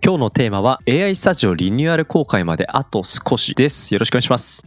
今日のテーマは AI スタジオリニューアル公開まであと少しです。よろしくお願いします。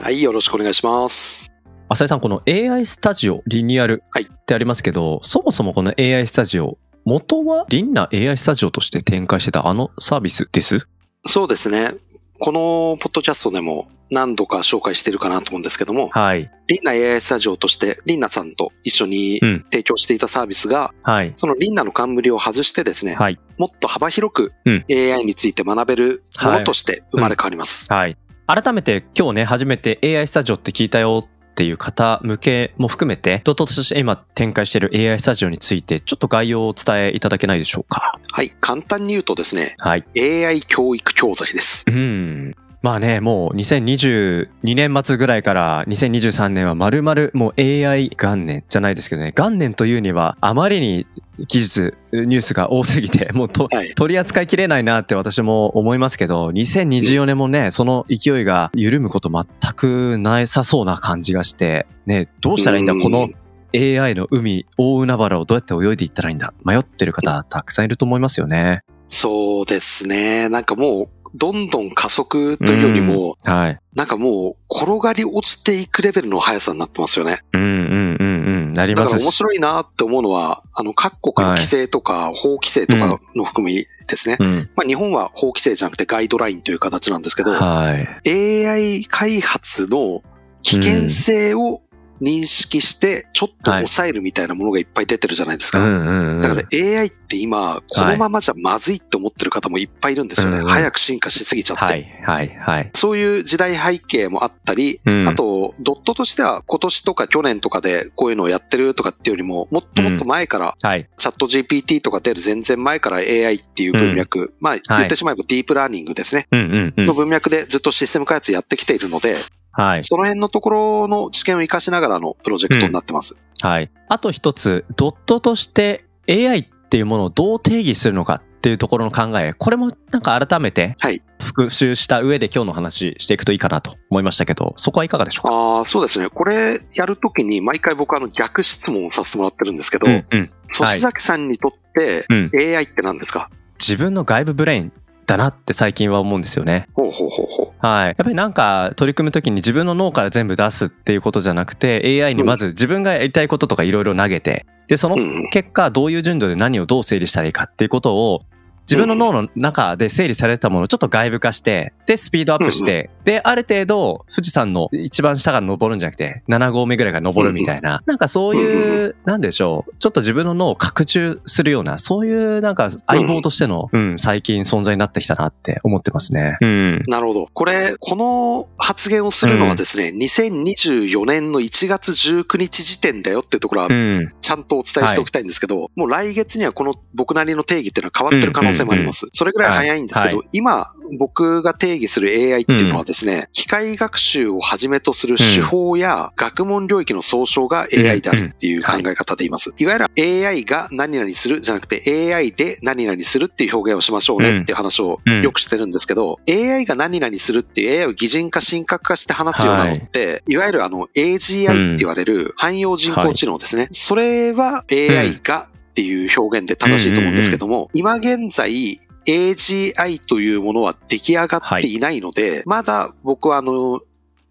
はい、よろしくお願いします。浅井さん、この AI スタジオリニューアルはいってありますけど、そもそもこの AI スタジオ、元はリンナ AI スタジオとして展開してたあのサービスです？そうですね。このポッドキャストでも何度か紹介してるかなと思うんですけども、はい。リンナ AI スタジオとしてリンナさんと一緒にうん提供していたサービスが、はい。そのリンナの冠を外してですね、はい。もっと幅広くうん AI について学べるものとして生まれ変わります。はい。改めて今日ね、初めて AI スタジオって聞いたよっていう方向けも含めて、ドットとして今展開している AI スタジオについて、ちょっと概要をお伝えいただけないでしょうか？はい、簡単に言うとですね、はい。AI 教育教材です。うん。まあね、もう2022年末ぐらいから2023年は丸々もう AI 元年じゃないですけどね、元年というにはあまりに技術、ニュースが多すぎて、もうと、はい。取り扱いきれないなって私も思いますけど、2024年もね、その勢いが緩むこと全くなさそうな感じがして、ね、どうしたらいいんだ、うんこの AI の海、大海原をどうやって泳いでいったらいいんだ、迷ってる方たくさんいると思いますよね。そうですね。なんかもう、どんどん加速というよりも、うんはい。なんかもう、転がり落ちていくレベルの速さになってますよね。うんうんうんうん。なりだから。面白いなって思うのは、あの、各国の規制とか、法規制とかの含みですね。うん。まあ、日本は法規制じゃなくてガイドラインという形なんですけど、はい。AI 開発の危険性を認識して、ちょっと抑えるみたいなものがいっぱい出てるじゃないですか。うんうんうん。だから AI って今、このままじゃまずいって思ってる方もいっぱいいるんですよね。うんうん早く進化しすぎちゃって。はいはいはい。そういう時代背景もあったり、うんあと、ドットとしては今年とか去年とかでこういうのをやってるとかっていうよりも、もっともっと前から、はい。チャット GPT とか出る全然前から AI っていう文脈、まあ言ってしまえばディープラーニングですね。うんうんうん。その文脈でずっとシステム開発やってきているので、はい。その辺のところの知見を活かしながらのプロジェクトになってます。はい。あと一つ、ドットとして AI っていうものをどう定義するのかっていうところの考え、これもなんか改めてはい。復習した上で今日の話していくといいかなと思いましたけど、そこはいかがでしょうか？ああ、そうですね。これやるときに毎回僕あの逆質問をさせてもらってるんですけど、うんうん。粗志崎さんにとってうん AI って何ですか、自分の外部ブレインだなって最近は思うんですよね。ほうほうほうほう。はい。やっぱりなんか取り組むときに自分の脳から全部出すっていうことじゃなくて AI にまず自分がやりたいこととかいろいろ投げて、で、そのうん結果どういう順序で何をどう整理したらいいかっていうことを自分の脳の中で整理されたものをちょっと外部化して、で、スピードアップして、で、ある程度富士山の一番下から登るんじゃなくて7合目ぐらいから登るみたいな、なんかそういう、なんでしょう、ちょっと自分の脳を拡充するような、そういうなんか相棒としての、うん、最近存在になってきたなって思ってますね。うん。なるほど。これ、この発言をするのはですね、2024年の1月19日時点だよっていうところはうん。ちゃんとお伝えしておきたいんですけど、もう来月にはこの僕なりの定義っていうのは変わってる可能性もあります。それぐらい早いんですけど、は今僕が定義する AI っていうのはですね、機械学習をはじめとする手法や学問領域の総称が AI であるっていう考え方で言います。いわゆる AI が何々するじゃなくて AI で何々するっていう表現をしましょうねっていう話をよくしてるんですけど、AI が何々するっていう AI を擬人化神格化して話すようなのって、い、わゆるあの AGI って言われる汎用人工知能ですね。それは AI がっていう表現で正しいと思うんですけども、今現在 AGI というものは出来上がっていないので、まだ僕はあの、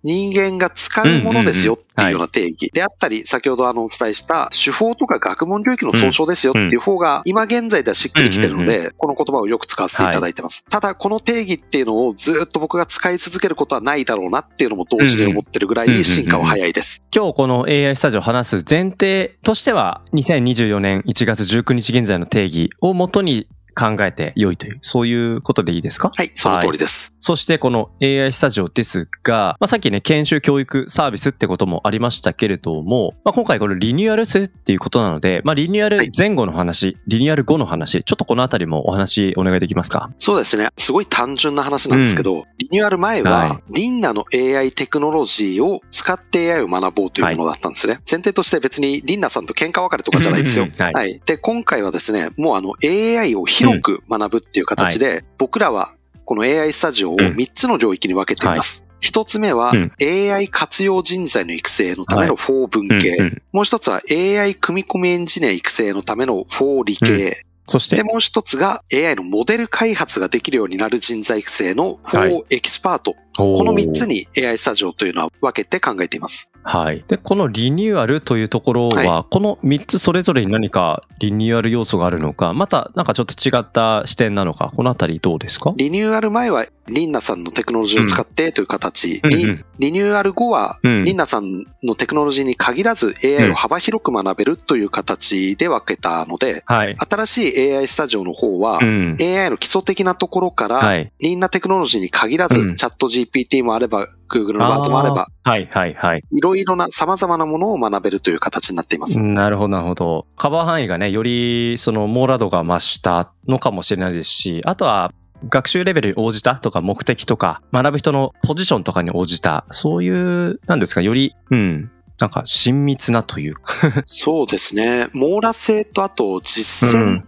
人間が使うものですよっていうような定義。であったり、先ほどあのお伝えした手法とか学問領域の総称ですよっていう方が今現在ではしっくりきてるので、この言葉をよく使わせていただいてます。ただこの定義っていうのをずっと僕が使い続けることはないだろうなっていうのも同時に思ってるぐらい進化は早いです。今日この AI スタジオを話す前提としては、2024年1月19日現在の定義をもとに考えて良いという、そういうことでいいですか？はい、その通りです。そしてこの AI スタジオですが、まあ、さっきね、研修教育サービスってこともありましたけれども、まあ、今回これリニューアルするっていうことなので、まあ、リニューアル前後の話、リニューアル後の話、ちょっとこのあたりもお話お願いできますか？そうですね。すごい単純な話なんですけど、リニューアル前は、はいリンナの AI テクノロジーを使って AI を学ぼうというものだったんですね。前提として別にリンナさんと喧嘩別れとかじゃないですよ。はいはい。で、今回はですね、もうあの AI を広く学ぶっていう形で、僕らはこの AI スタジオを3つの領域に分けています。一つ目はうん。AI 活用人材の育成のための4文系。うんうん。もう一つは AI 組み込みエンジニア育成のための4理系。そして？で、、もう一つが AI のモデル開発ができるようになる人材育成の4エキスパート。ここの3つに AI スタジオというのは分けて考えています。はい。で、このリニューアルというところは、はこの3つそれぞれに何かリニューアル要素があるのか、またなんかちょっと違った視点なのか、このあたりどうですか？リニューアル前はリンナさんのテクノロジーを使ってという形に、うんうんリニューアル後はうんリンナさんのテクノロジーに限らず AI を幅広く学べるという形で分けたので、はい。新しい AI スタジオの方はう、ん。AI の基礎的なところから、はい。リンナテクノロジーに限らず、うんチャット GPT もあれば、Google のバートもあれば、はい、はい、はい。いろいろな様々なものを学べるという形になっています。なるほど、なるほど。カバー範囲がね、より、その、網羅度が増したのかもしれないですし、あとは、学習レベルに応じたとか目的とか、学ぶ人のポジションとかに応じた、そういう、なんですか、より、うん、なんか親密なというか。そうですね。網羅性とあと実践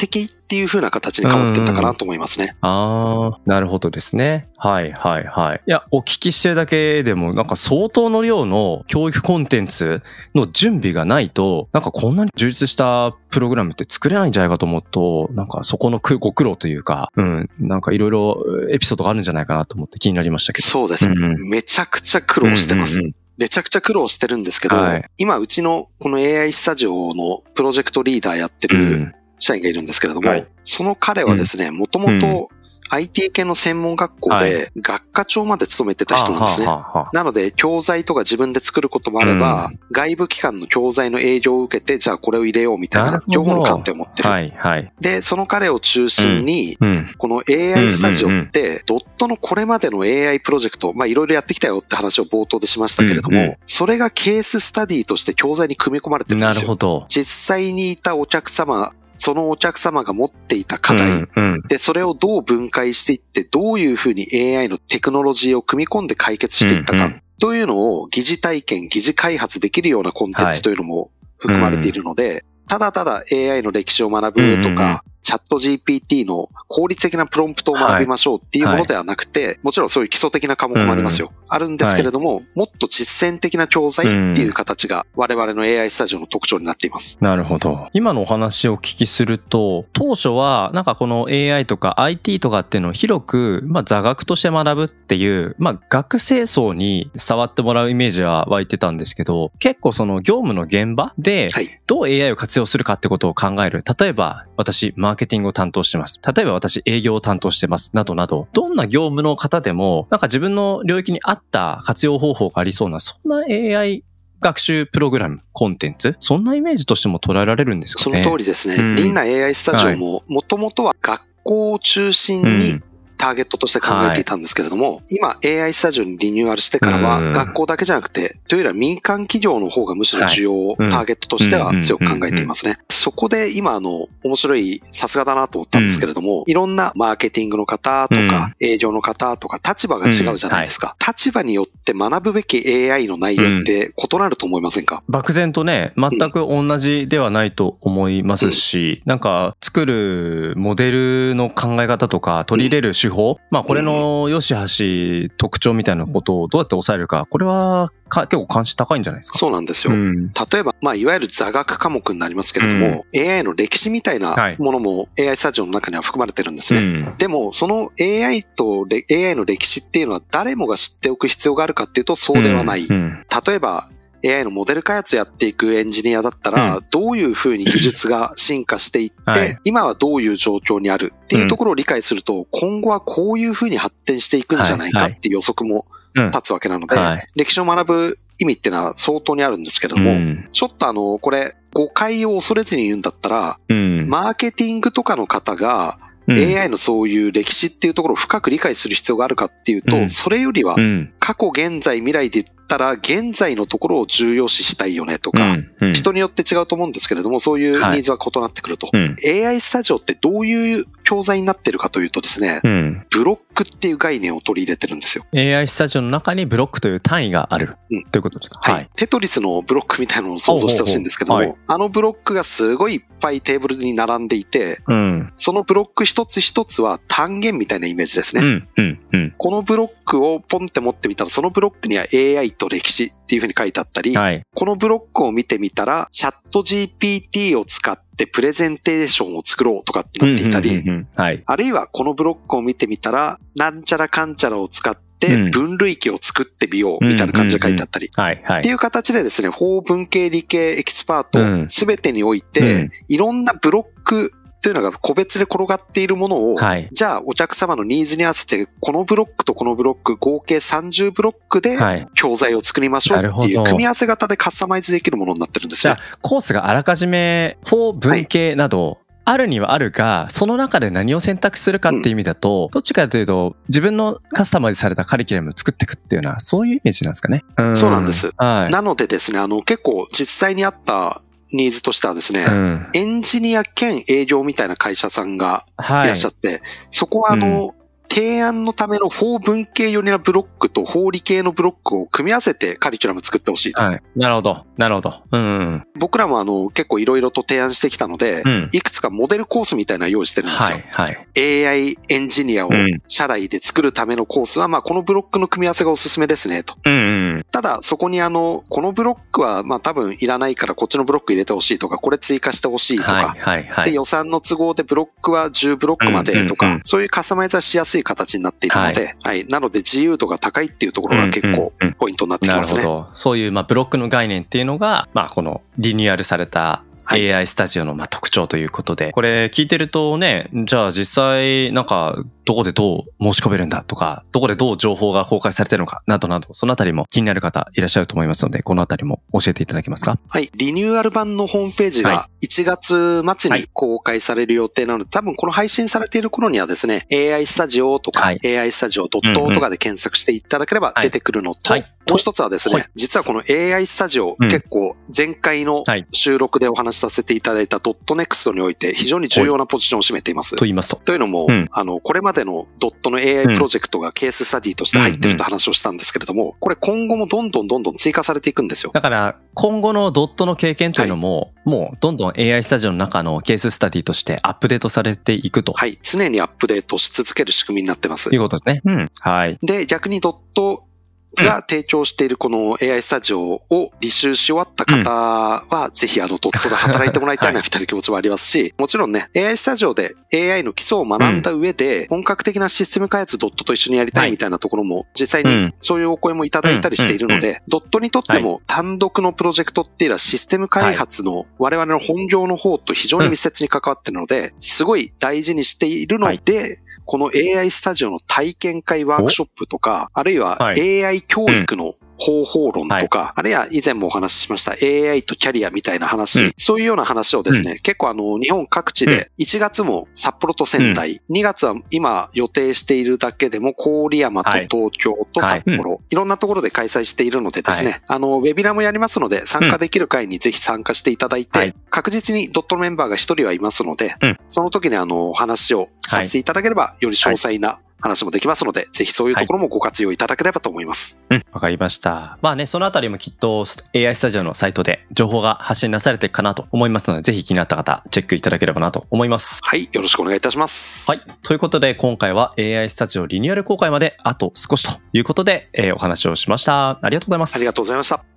的っていう風な形に変わっていったかなと思いますね。ああ、なるほどですね。はいはいはい。いや、お聞きしてるだけでも、なんか相当の量の教育コンテンツの準備がないと、なんかこんなに充実したプログラムって作れないんじゃないかと思うと、なんかそこのくご苦労というか、うん、なんかいろいろエピソードがあるんじゃないかなと思って気になりましたけど。そうですね。うんうんめちゃくちゃ苦労してます。うんうんうんめちゃくちゃ苦労してるんですけど、はい今うちのこの AI スタジオのプロジェクトリーダーやってるうん。社員がいるんですけれども、はいその彼はですね、もともと IT 系の専門学校で学科長まで勤めてた人なんですね。なので、教材とか自分で作ることもあれば、外部機関の教材の営業を受けて、じゃあこれを入れようみたいな両方の観点を持ってる。はいはい。で、その彼を中心に、うん。この AI スタジオって、ドットのこれまでの AI プロジェクト、まあいろいろやってきたよって話を冒頭でしましたけれども、それがケーススタディとして教材に組み込まれてるんですよ。なるほど。実際にいたお客様、そのお客様が持っていた課題、うんうん。で、それをどう分解していって、どういうふうに AI のテクノロジーを組み込んで解決していったか。うんうん、というのを疑似体験、疑似開発できるようなコンテンツというのも含まれているので、ただただ AI の歴史を学ぶとうんうんうん。か、チャット GPT の効率的なプロンプトを学びましょうっていうものではなくて、もちろんそういう基礎的な科目もありますよ。あるんですけれども、もっと実践的な教材っていう形が我々の AI スタジオの特徴になっています。なるほど。今のお話をお聞きすると、当初はなんかこの AI とか IT とかっていうのを広く、まあ座学として学ぶっていう、まあ学生層に触ってもらうイメージは湧いてたんですけど、結構その業務の現場ではい。どう AI を活用するかってことを考える。例えば私マーケティングを担当してます。例えば私営業を担当してます。などなど、どんな業務の方でも、なんか自分の領域に合った活用方法がありそうな、そんな AI 学習プログラム、コンテンツそんなイメージとしても捉えられるんですかそねの通りですね。うんリンナ AI スタジオも、もともとは学校を中心にうんターゲットとして考えていたんですけれども、今 AI スタジオにリニューアルしてからは、うん学校だけじゃなくて、というよりは民間企業の方がむしろ需要をターゲットとしては強く考えていますね。そこで今あの、面白い、さすがだなと思ったんですけれども、いろんなマーケティングの方とか、営業の方とか、立場が違うじゃないですか。立場によって学ぶべき AI の内容って異なると思いませんか、漠然とね、全く同じではないと思いますし、なんか作るモデルの考え方とか取り入れる手法、まあこれの良し悪し特徴みたいなことをどうやって抑えるか、これはか結構関心高いんじゃないですか？そうなんですよ。ん。例えば、まあ、いわゆる座学科目になりますけれども、AI の歴史みたいはないものも AI スタジオの中には含まれてるんですね。うん。でも、その AI とレ AI の歴史っていうのは誰もが知っておく必要があるかっていうとそうではない。うん。例えば、AI のモデル開発やっていくエンジニアだったら、うどういうふうに技術が進化していって、はい。今はどういう状況にあるっていうところを理解すると、今後はこういうふうに発展していくんじゃないかっていう予測もうん。立つわけなので、はい。歴史を学ぶ意味っていうのは相当にあるんですけれども、うん。ちょっとあの、これ、誤解を恐れずに言うんだったら、うん。マーケティングとかの方が、うん。AI のそういう歴史っていうところを深く理解する必要があるかっていうと、うん。それよりはうん。過去、現在、未来で言ったら、現在のところを重要視したいよねとか、うん。うん人によって違うと思うんですけれども、そういうニはいーズは異なってくると。うん。AI スタジオってどういう教材になってるかというとですね、うん。ブロックっていう概念を取り入れてるんですよ。AI スタジオの中にブロックという単位がある。うんということですか？はい。。テトリスのブロックみたいなのを想像してほしいんですけども、ほうほうあのブロックがすごいいっぱいテーブルに並んでいて、うん。そのブロック一つ一つは単元みたいなイメージですね。うん。うん。うん。このブロックをポンって持ってみたら、そのブロックには AI と歴史っていうふうに書いてあったり、はい。このブロックを見てみたら、チャット GPT を使ってプレゼンテーションを作ろうとかってなっていたり。あるいはこのブロックを見てみたら、なんちゃらかんちゃらを使ってうん分類器を作ってみようみたいな感じで書いてあったり。って。いう形でですね、 for 文系理系エキスパーうんトすべてにおいて、うんいろんなブロックというのが個別で転がっているものを、はい。じゃあお客様のニーズに合わせて、このブロックとこのブロック、合計30ブロックではい。教材を作りましょうっていう組み合わせ型でカスタマイズできるものになってるんですよじゃあ。、コースがあらかじめ、4文系など、あるにはあるが、その中で何を選択するかっていう意味だと、どっちかというと、自分のカスタマイズされたカリキュラムを作っていくっていうような、そういうイメージなんですかね。そうなんですはい。なのでですね、あの結構実際にあったニーズとしてはですね、うん。エンジニア兼営業みたいな会社さんがはいい。らっしゃって、そこはあの、提案のための法文系寄りなブロックと法理系のブロックを組み合わせてカリキュラム作ってほしいと。はい。なるほど。なるほど。うんうん。僕らもあの結構いろいろと提案してきたので、うん。いくつかモデルコースみたいなの用意してるんですよ。はい。はい。AI エンジニアをうん社内で作るためのコースは、まあこのブロックの組み合わせがおすすめですねと。うんうん。ただそこにあの、このブロックはまあ多分いらないからこっちのブロック入れてほしいとか、これ追加してほしいとか、はい。はい。はい。で予算の都合でブロックは10ブロックまでとか、そういうカスタマイズはしやすい形になっているので、はい、なので自由度が高いっていうところが結構ポイントになってきなますね。るほど。そういう、まあ、ブロックの概念っていうのが、まあ、このリニューアルされたはい AI スタジオのまあ特徴ということで、これ聞いてるとね、じゃあ実際なんかどこでどう申し込めるんだとか、どこでどう情報が公開されてるのかなどなど、そのあたりも気になる方いらっしゃると思いますので、このあたりも教えていただけますか？はい。リニューアル版のホームページはが1月末にはい。公開される予定なので、多分この配信されている頃にはですね、AI スタジオとか、はい。AI スタジオうんうん .to とかで検索していただければ出てくるのと、はいもう一つはですね、はい実はこの AI スタジオ、うん結構前回のはい収録でお話しさせていただいたドットネクストにおいて非常に重要なポジションを占めています。と言いますと。というのも、うんあの、これまでのドットの AI プロジェクトがケーススタディとして入ってるって話をしたんですけれども、これ今後もどんどんどんどん追加されていくんですよ。だから、今後のドットの経験というのも、もうどんどん AI スタジオの中のケーススタディとしてアップデートされていくとはい。常にアップデートし続ける仕組みになってますい。うことですね。うん。はい。で、逆にドットが提供しているこの AI スタジオを履修し終わった方は、ぜひあのドットで働いてもらいたいなみたいな気持ちもありますし、もちろんね、AI スタジオで AI の基礎を学んだ上で、本格的なシステム開発ドットと一緒にやりたいみたいなところも、実際にうん。そういうお声もいただいたりしているので、ドットにとっても単独のプロジェクトっていうのはシステム開発の我々の本業の方と非常に密接に関わっているので、すごい大事にしているので、この AI スタジオの体験会ワークショップとか、あるいははい。AI 教育の方法論とか、あるいは以前もお話ししました AI とキャリアみたいな話、うん。そういうような話をですね、結構あの、日本各地で、1月も札幌と仙台、2月は今予定しているだけでも郡山とはい。東京と札幌、い。ろんなところで開催しているのでですね、あの、ウェビナーもやりますので、参加できる会にぜひ参加していただいて、はい。確実にドットのメンバーが一人はいますので、うん。その時にあの、お話をさせていただければ、より詳細な話もできますので、ぜひそういうところもご活用いただければと思います。うん、わかりました。まあね、そのあたりもきっと AI スタジオのサイトで情報が発信なされていくかなと思いますので、ぜひ気になった方、チェックいただければなと思います。はい、よろしくお願いいたします。はい。ということで、今回は AI スタジオリニューアル公開まであと少しということで、えーお話をしました。ありがとうございます。ありがとうございました。